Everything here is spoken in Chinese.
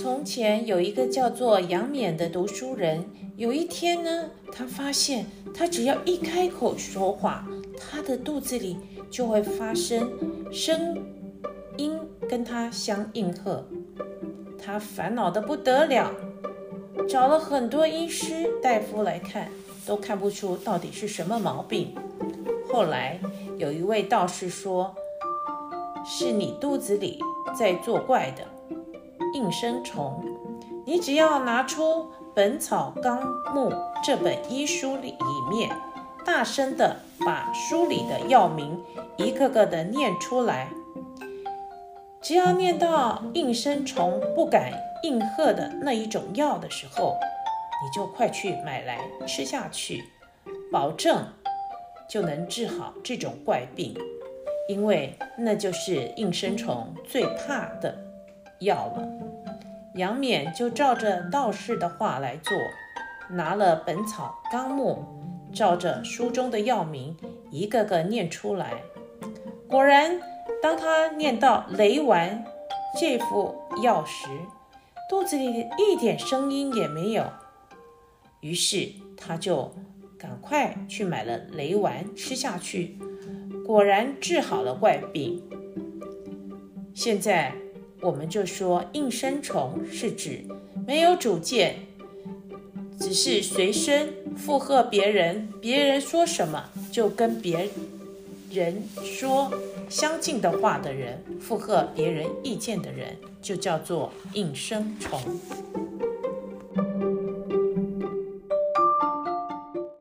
从前有一个叫做杨勉的读书人，有一天呢，他发现他只要一开口说话，他的肚子里就会发生声音跟他相应和。他烦恼的不得了，找了很多医师大夫来看，都看不出到底是什么毛病。后来有一位道士说：“是你肚子里在作怪的。”应声虫，你只要拿出《本草纲目》这本医书里面，大声的把书里的药名一个个的念出来。只要念到应声虫不敢应和的那一种药的时候，你就快去买来吃下去，保证就能治好这种怪病，因为那就是应声虫最怕的。药了，杨勉就照着道士的话来做，拿了《本草纲目》，照着书中的药名一个个念出来。果然，当他念到“雷丸”这副药时，肚子里一点声音也没有。于是他就赶快去买了雷丸吃下去，果然治好了怪病。现在。我们就说应声虫是指没有主见，只是随身附和别人，别人说什么就跟别人说相近的话的人，附和别人意见的人，就叫做应声虫。